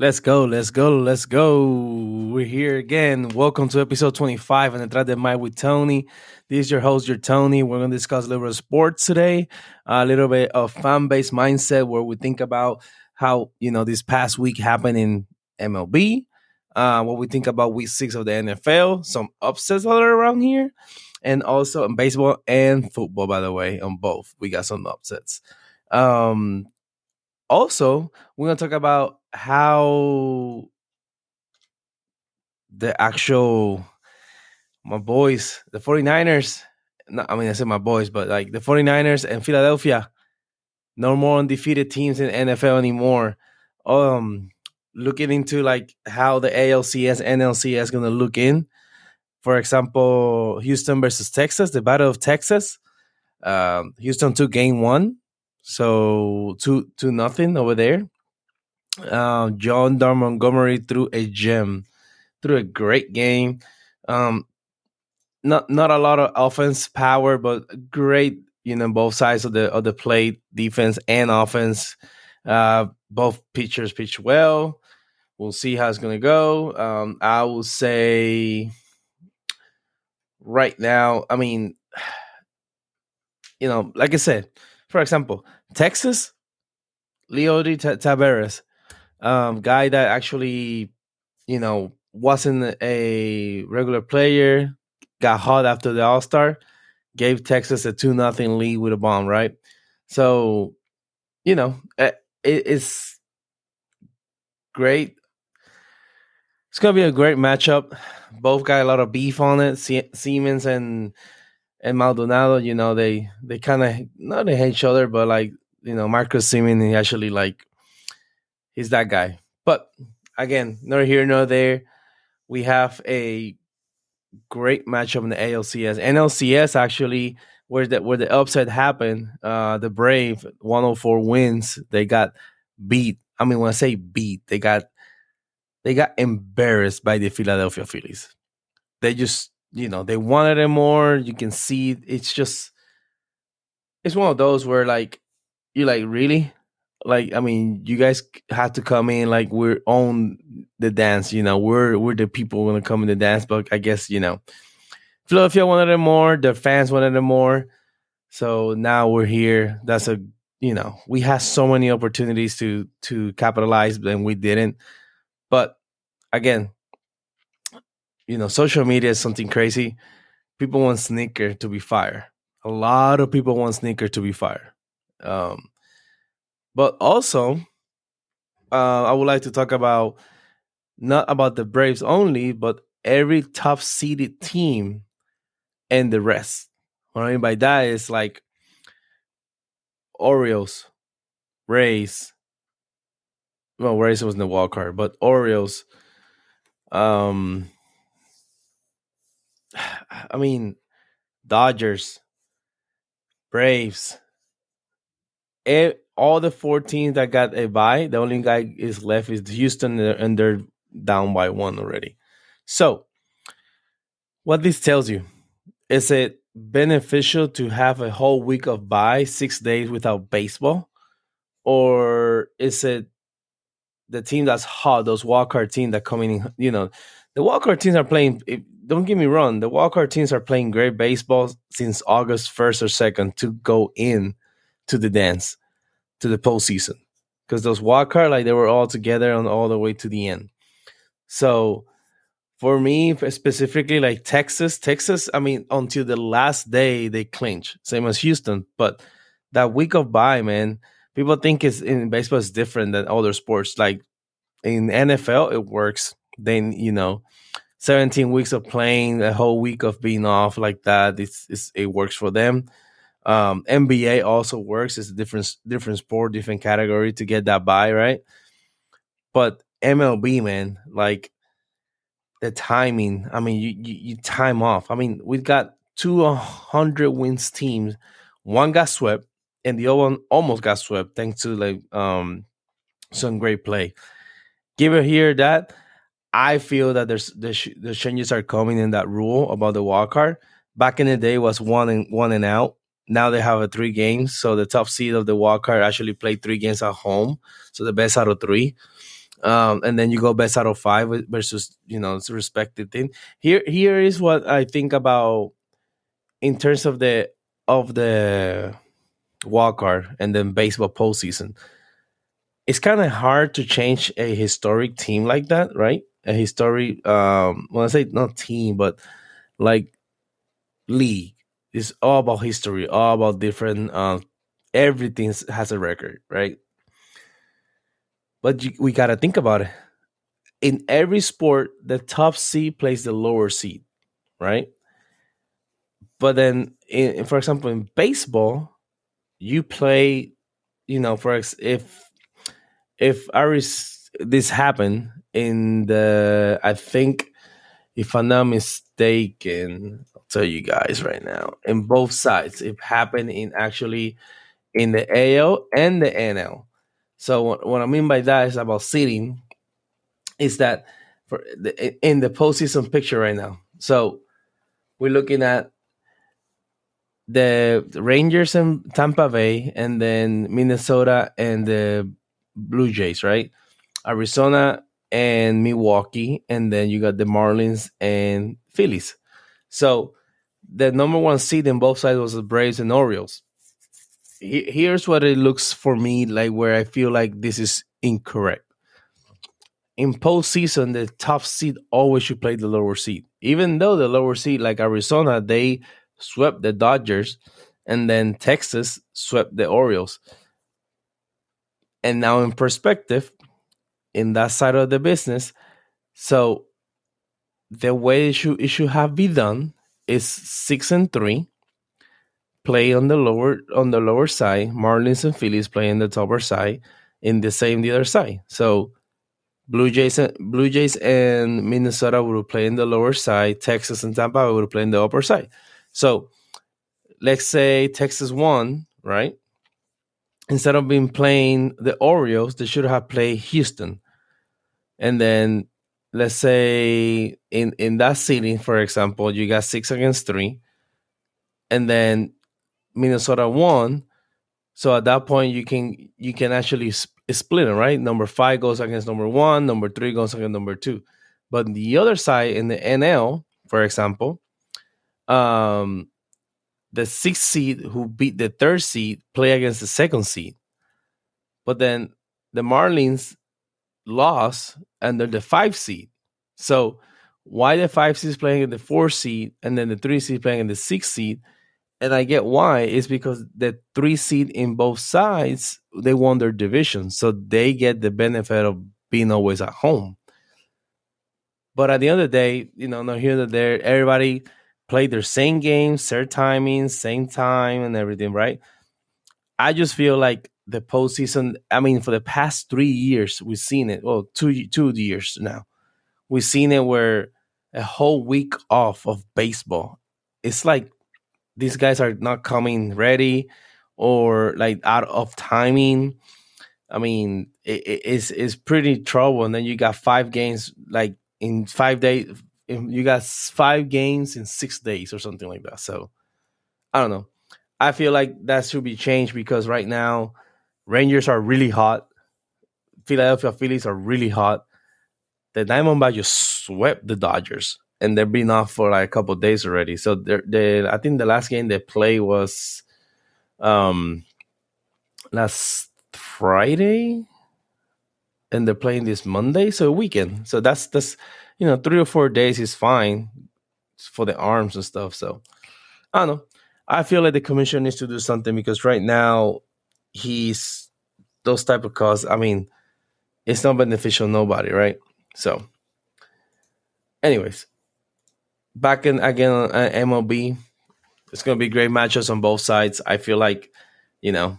Let's go, let's go, let's go. We're here again. Welcome to episode 25 and Detrás del Mic with Tony. This is your host, your Tony. We're going to discuss a little bit of sports today, a little bit of fan base mindset where we think about how, you know, this past week happened in MLB, uh, what we think about week six of the NFL, some upsets that are around here, and also in baseball and football, by the way, on both. We got some upsets. Um, also, we're going to talk about how the actual my boys, the 49ers, no, I mean I said my boys, but like the 49ers and Philadelphia, no more undefeated teams in NFL anymore. Um looking into like how the ALCS, NLCS is gonna look in. For example, Houston versus Texas, the Battle of Texas. Um, Houston took game one, so two two nothing over there uh, Jordan Montgomery threw a gem, threw a great game. Um, not not a lot of offense power, but great. You know, both sides of the of the plate, defense and offense. Uh, both pitchers pitch well. We'll see how it's gonna go. Um, I will say right now. I mean, you know, like I said, for example, Texas, Leody Taveras um, guy that actually, you know, wasn't a regular player, got hot after the All Star, gave Texas a two nothing lead with a bomb, right? So, you know, eh, it, it's great. It's gonna be a great matchup. Both got a lot of beef on it. Sie- Semien and and Maldonado, you know, they they kind of not they hate each other, but like you know, Marcus Semien he actually like he's that guy. But again, nor here nor there. We have a great matchup in the ALCS. NLCS actually, where the where the upset happened, uh, the Brave 104 wins. They got beat. I mean, when I say beat, they got they got embarrassed by the Philadelphia Phillies. They just, you know, they wanted it more. You can see it's just it's one of those where like you're like really like I mean, you guys have to come in like we're on the dance. You know, we're we're the people gonna come in the dance. But I guess you know, Philadelphia wanted it more. The fans wanted it more. So now we're here. That's a you know we had so many opportunities to to capitalize, and we didn't. But again, you know, social media is something crazy. People want Snitker to be fire. A lot of people want Snitker to be fire. Um, but also, uh, I would like to talk about not about the Braves only, but every top seeded team and the rest. What I mean by that is like Orioles, Rays. Well, Rays was in the wild card, but Orioles. Um, I mean, Dodgers, Braves, Eh, all the four teams that got a bye, the only guy is left is Houston, and they're down by one already. So, what this tells you is it beneficial to have a whole week of bye, six days without baseball, or is it the team that's hot, those wildcard teams that coming in? You know, the wildcard teams are playing. Don't get me wrong, the wildcard teams are playing great baseball since August first or second to go in to the dance to the postseason because those wild card like they were all together on all the way to the end. So for me specifically, like Texas, Texas, I mean, until the last day they clinch, same as Houston. But that week of bye, man, people think it's in baseball is different than other sports. Like in NFL, it works. Then you know, 17 weeks of playing, a whole week of being off like that, it's, it's it works for them. Um, NBA also works. It's a different different sport, different category to get that by right. But MLB, man, like the timing. I mean, you, you, you time off. I mean, we've got two hundred wins teams. One got swept, and the other one almost got swept thanks to like um some great play. Give here that I feel that there's the, the changes are coming in that rule about the wild card. Back in the day was one and one and out now they have a three games. So the top seed of the wild card actually played three games at home. So the best out of three. um, and then you go best out of five versus you know it's respected thing. Here, here is what I think about in terms of the of the wild card and then baseball postseason. It's kind of hard to change a historic team like that, right? A historic, um, when I say not team, but like league. It's all about history, all about different. Uh, everything has a record, right? But you, we got to think about it. In every sport, the top seed plays the lower seed, right? But then, in, for example, in baseball, you play, you know, for ex- if if Aris this happened in the, I think, if I'm not mistaken, I'll tell you guys right now, in both sides, it happened in actually in the AL and the NL. So what, what I mean by that is about seeding, is that for the, in the postseason picture right now. So we're looking at the Rangers and Tampa Bay, and then Minnesota and the Blue Jays, right? Arizona and Milwaukee, and then you got the Marlins and Phillies. So the number one seed in both sides was the Braves and Orioles here's what it looks for me like where I feel like this is incorrect. In postseason, the top seed always should play the lower seed, even though the lower seed, like Arizona, they swept the Dodgers, and then Texas swept the Orioles. And now, in perspective, in that side of the business, so the way it should it should have been done is six and three play on the lower on the lower side. Marlins and Phillies play on the upper side. In the same the other side. So Blue Jays and Blue Jays and Minnesota will play in the lower side. Texas and Tampa will play in the upper side. So let's say Texas won, right? Instead of being playing the Orioles, they should have played Houston. And then let's say in in that city, for example, you got six against three, and then Minnesota won. So at that point, you can you can actually split it, right? Number five goes against number one, number three goes against number two. But the other side in the NL, for example, um, the sixth seed who beat the third seed play against the second seed. But then the Marlins lost they're the five seed. So why the five seed is playing in the four seed and then the three seed playing in the six seed? and I get why is because the three seed in both sides they won their division, so they get the benefit of being always at home. But at the end of the day, you know, no here that there, everybody played their same games, their timing, same time, and everything, right? I just feel like the postseason. I mean, for the past three years, we've seen it. Well, two two years now, we've seen it where a whole week off of baseball. It's like these guys are not coming ready or like out of timing. I mean, it, it's it's pretty trouble. And then you got five games like in five days. You got five games in six days or something like that. So I don't know. I feel like that should be changed because right now Rangers are really hot. Philadelphia Phillies are really hot. The Diamondbacks just swept the Dodgers and they've been off for like a couple days already. So they I think the last game they play was um last Friday and they're playing this Monday, so weekend. So that's that's you know, three or four days is fine for the arms and stuff. So I don't know. I feel like the commission needs to do something because right now he's those type of calls. I mean, it's not beneficial nobody, right? So, anyways, back in again on uh, MLB. It's to be great matchups on both sides. I feel like, you know,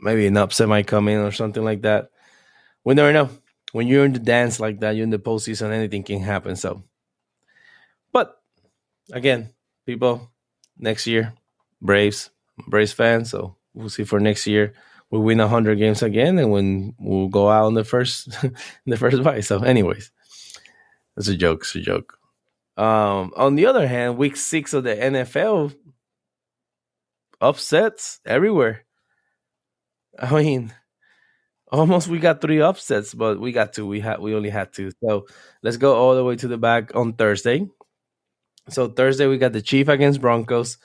maybe an upset might come in or something like that. We never know. When you're in the dance like that, you're in the postseason, anything can happen. So, but again, people, next year, Braves, Braves fans. So we'll see for next year. We win hundred games again, and when we'll go out in the first, in the first bye. So, anyways, it's a joke. It's a joke. Um, on the other hand, week six of the NFL upsets everywhere. I mean, almost we got three upsets, but we got two. We had we only had two. So let's go all the way to the back on Thursday. So Thursday we got the Chief against Broncos.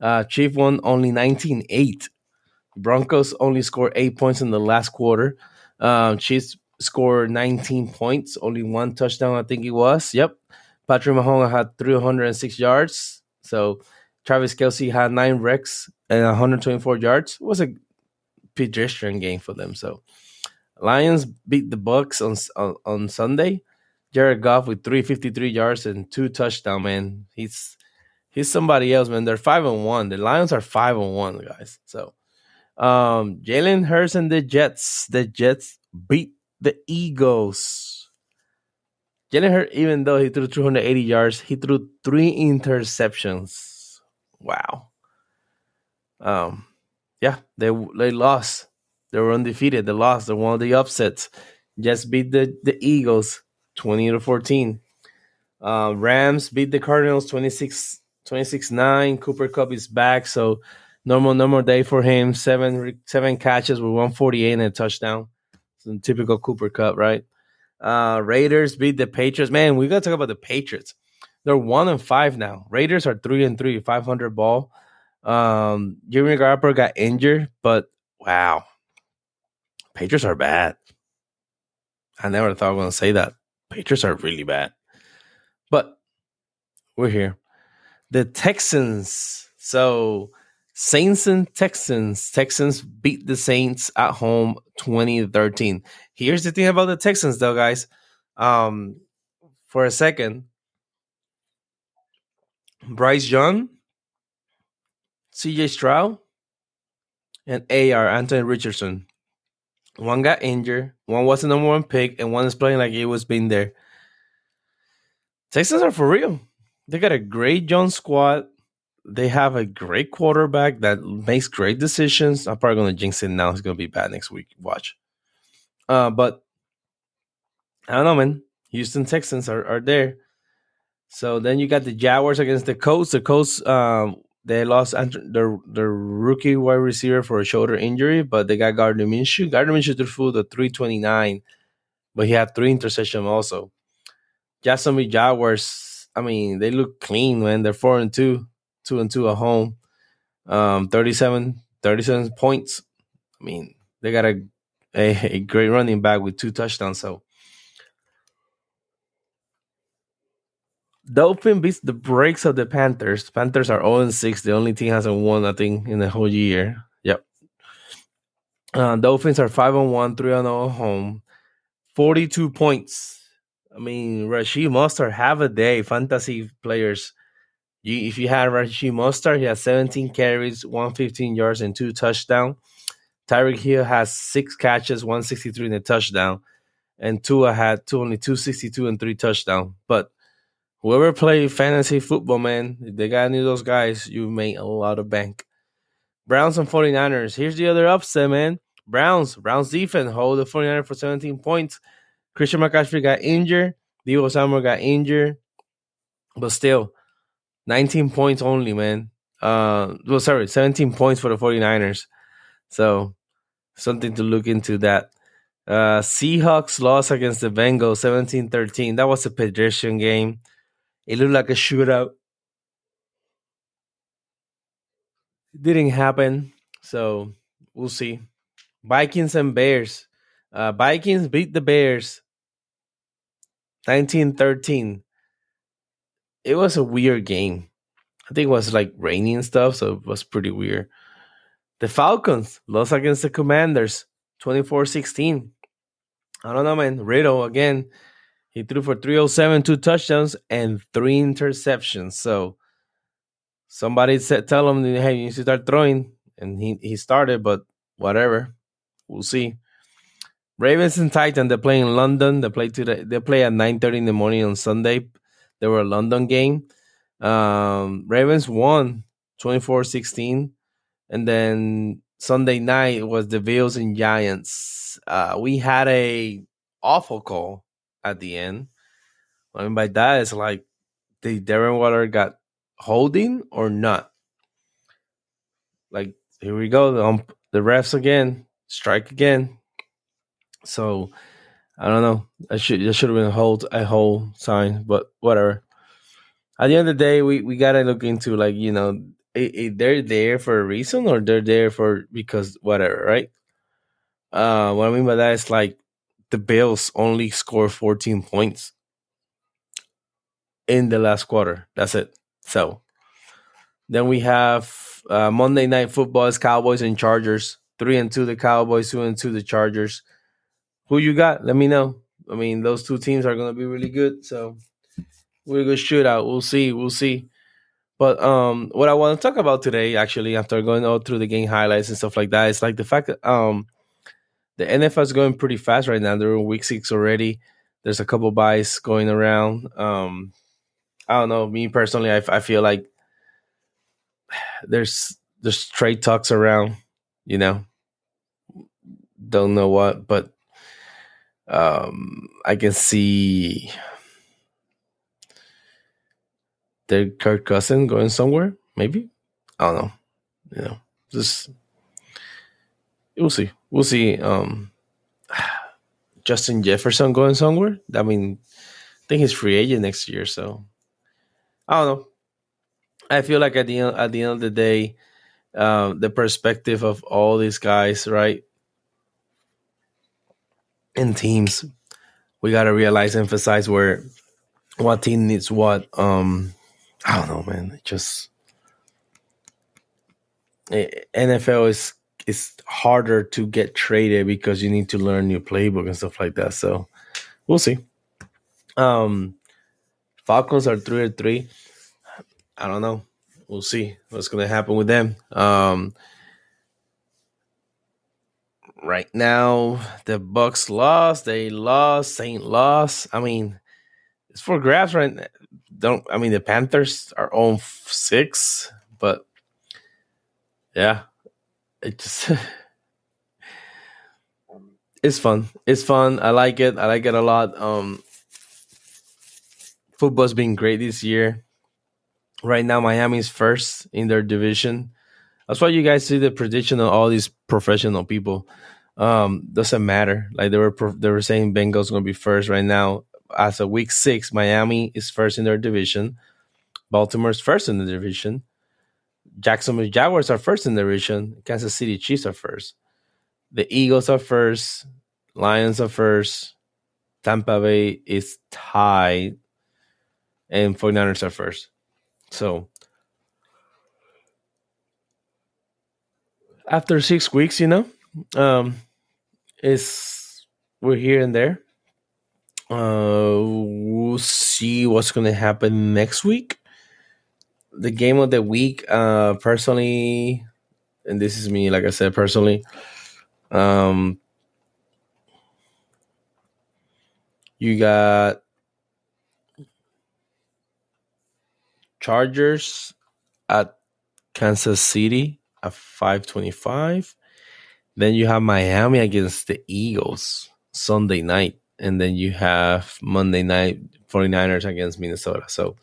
Uh, Chief won only 19-8. Broncos only scored eight points in the last quarter. Um, Chiefs scored 19 points, only one touchdown, I think it was. Yep. Patrick Mahomes had 306 yards. So Travis Kelce had nine wrecks and 124 yards. It was a pedestrian game for them. So Lions beat the Bucs on on, on Sunday. Jared Goff with 353 yards and two touchdowns, man. He's he's somebody else, man. They're five and one. The Lions are five and one, guys. So um Jalen Hurts and the Jets. The Jets beat the Eagles. Jalen Hurts, even though he threw 280 yards, he threw three interceptions. Wow. Um, yeah, they they lost. They were undefeated. They lost. They won the upsets. Just beat the, the Eagles 20 to 14. Uh, Rams beat the Cardinals 26 26 9. Cooper Kupp is back. So normal normal day for him. Seven seven catches with 148 and a touchdown. Some typical Cooper Kupp, right? Uh, Raiders beat the Patriots. Man, we gotta talk about the Patriots. They're one and five now. Raiders are three and three, 500 ball. Um, Jimmy Garoppolo got injured, but wow, Patriots are bad. I never thought I was gonna say that. Patriots are really bad, but we're here. The Texans. So Saints and Texans. Texans beat the Saints at home 20 13. Here's the thing about the Texans, though, guys. Um, for a second, Bryce Young, CJ Stroud, and AR, Anthony Richardson. One got injured, one was the number one pick, and one is playing like it was being there. Texans are for real. They got a great young squad. They have a great quarterback that makes great decisions. I'm probably going to jinx it now. It's going to be bad next week. Watch. Uh, but I don't know, man. Houston Texans are, are there. So then you got the Jaguars against the Colts. The Colts, um, they lost the the rookie wide receiver for a shoulder injury, but they got Gardner Minshew. Gardner Minshew threw the 329, but he had three interceptions also. Jacksonville Jaguars, I mean, they look clean, man. They're four and two, two and two at home. Um, 37, 37 points. I mean, they got a, a, a great running back with two touchdowns. So Dolphin beats the brakes of the Panthers. Panthers are 0 6. The only team hasn't won, I think, in the whole year. Yep. Uh, Dolphins are 5 1, 3 0 home. 42 points. I mean, Raheem Mostert have a day. Fantasy players. You, if you had Raheem Mostert, he has 17 carries, 115 yards, and two touchdowns. Tyreek Hill has six catches, 163 and a touchdown. And Tua had two, only 262 and three touchdowns. But whoever play fantasy football, man, if they got any of those guys, you make a lot of bank. Browns and 49ers. Here's the other upset, man. Browns. Browns defense hold the 49ers for 17 points. Christian McCaffrey got injured. Deebo Samuel got injured. But still, 19 points only, man. Uh, well, sorry, 17 points for the 49ers. So, something to look into that. Uh, Seahawks lost against the Bengals 17 13. That was a pedestrian game. It looked like a shootout. It didn't happen. So we'll see. Vikings and Bears. Uh, Vikings beat the Bears 1913. It was a weird game. I think it was like rainy and stuff, so it was pretty weird. The Falcons lost against the Commanders 24 16. I don't know, man. Ridder again he threw for 307, two touchdowns, and three interceptions. So somebody said, tell him, hey, you to start throwing. And he, he started, but whatever. We'll see. Ravens and Titans, they play in London. They play today. They play at 9:30 in the morning on Sunday. They were a London game. Um, Ravens won 24-16. And then Sunday night was the Bills and Giants. Uh, we had a awful call at the end. What I mean by that is like, did Darren Waller got holding or not? Like, here we go. The, um, the refs again, strike again. So I don't know. I should there should have been a whole a whole sign, but whatever. At the end of the day, we, we gotta look into like you know, it, it, they're there for a reason or they're there for because whatever, right? Uh, what I mean by that is like the Bills only score 14 points in the last quarter. That's it. So then we have uh, Monday Night Football is Cowboys and Chargers. Three and two the Cowboys, two and two the Chargers. Who you got? Let me know. I mean, those two teams are gonna be really good. So we're going to shoot out. We'll see. We'll see. But um, what I want to talk about today, actually, after going all through the game highlights and stuff like that, is like the fact that um, the NFL is going pretty fast right now. They're in week six already. There's a couple buys going around. Um, I don't know. Me personally, I, I feel like there's there's trade talks around. You know, don't know what, but um, I can see their Kirk Cousin going somewhere. Maybe I don't know. You know, just we'll see. We'll see. Um, Justin Jefferson going somewhere. I mean, I think he's free agent next year, so I don't know. I feel like at the end, at the end of the day, um, the perspective of all these guys, right, in teams, we got to realize, emphasize where what team needs what. Um, I don't know, man. It just NFL is is harder to get traded because you need to learn new playbook and stuff like that. So we'll see. Um, Falcons are three or three. I don't know. We'll see what's gonna happen with them. Um, right now, the Bucs lost. They lost. Saint lost. I mean, it's for grabs right now. Don't I mean the Panthers are on six, but yeah, it just it's fun. It's fun. I like it. I like it a lot. Um, football's been great this year. Right now, Miami's first in their division. That's why you guys see the prediction of all these professional people. Um, doesn't matter. Like they were, they were saying Bengals to be first right now. As a week six, Miami is first in their division. Baltimore's first in the division. Jacksonville Jaguars are first in the region. Kansas City Chiefs are first. The Eagles are first. Lions are first. Tampa Bay is tied. And 49ers are first. So after six weeks, you know, um, is we're here and there. Uh, we'll see what's going to happen next week the game of the week, uh, personally, and this is me, like I said, personally, um, you got Chargers at Kansas City at 525. Then you have Miami against the Eagles Sunday night. And then you have Monday night 49ers against Minnesota. So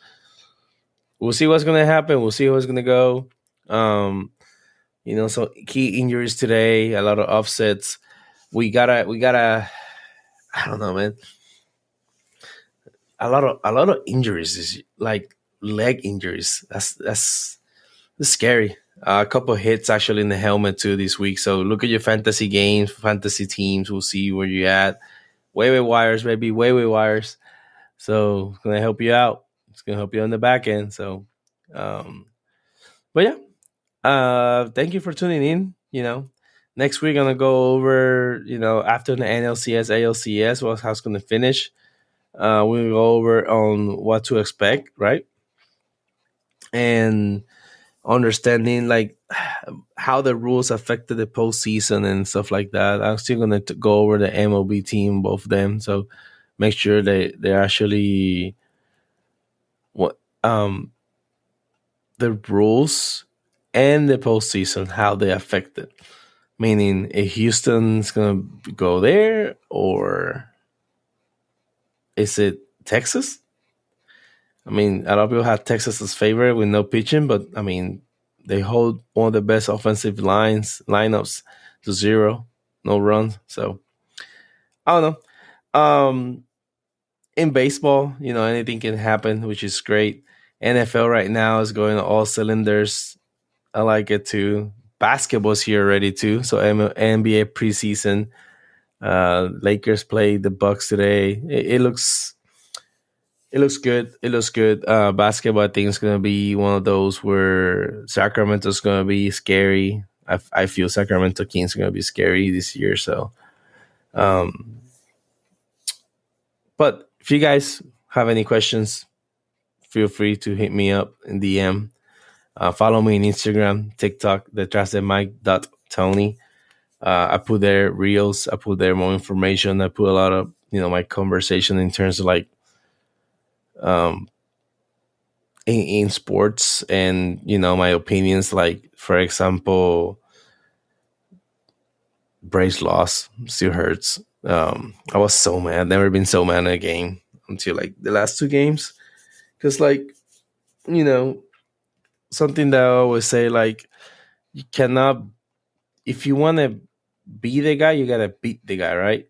we'll see what's gonna happen. We'll see what's gonna go. Um, you know, so key injuries today, a lot of offsets. We gotta, we gotta. I don't know, man. A lot of a lot of injuries is like leg injuries. That's that's, that's scary. Uh, a couple hits actually in the helmet too this week. So look at your fantasy games, fantasy teams. We'll see where you're at. Waiver wires, maybe waiver wires. So gonna help you out it's gonna help you on the back end. So, um, but yeah, uh, thank you for tuning in. You know, next week I'm gonna go over. You know, after the NLCS, ALCS, what how it's gonna finish. Uh, we'll go over on what to expect, right? And understanding like how the rules affected the postseason and stuff like that. I'm still gonna go over the MLB team, both of them. So make sure they they're actually um the rules and the postseason how they affect it. Meaning, if Houston's gonna go there, or is it Texas? I mean, a lot of people have Texas as favorite with no pitching, but I mean, they hold one of the best offensive lines lineups to zero, no runs. So I don't know. Um, in baseball, you know, anything can happen, which is great. NFL right now is going all cylinders. I like it too. Basketball's here already too. So NBA preseason. Uh, Lakers play the Bucks today. It, it, looks, it looks good. It looks good. Uh, basketball, I think, is going to be one of those where Sacramento's going to be scary. I, I feel Sacramento Kings to be scary this year. So, um, but if you guys have any questions, feel free to hit me up in DM. Uh, follow me on Instagram, TikTok, the dot Tony. Uh, I put there reels. I put there more information. I put a lot of you know my conversation in terms of like um in, in sports and you know my opinions. Like for example, Braves loss still hurts. Um, I was so mad. Never been so mad in a game until like the last two games because like you know something that i always say like you cannot if you want to be the guy you gotta beat the guy right?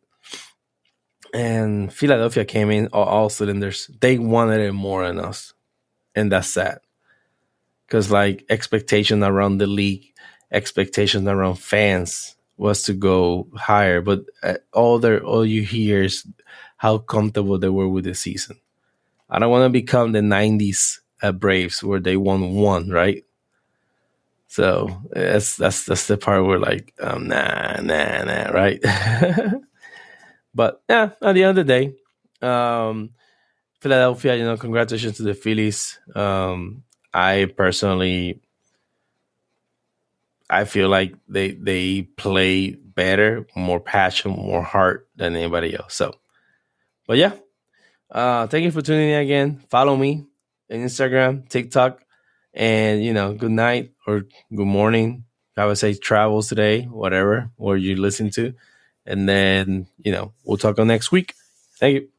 And philadelphia came in all, all cylinders. They wanted it more than us. And that's sad. Because like expectation around the league expectation around fans was to go higher. But uh, all their all you hear is how comfortable they were with the season I don't want to become the '90s uh, Braves where they won one, right? So that's that's that's the part where like, um, nah, nah, nah, right? but yeah, at the end of the day, um, Philadelphia, you know, congratulations to the Phillies. Um, I personally, I feel like they they play better, more passion, more heart than anybody else. So, but yeah, uh, thank you for tuning in again. Follow me on Instagram, TikTok, and you know, good night or good morning. I would say travels today, whatever, or you listen to. And then, you know, we'll talk on next week. Thank you.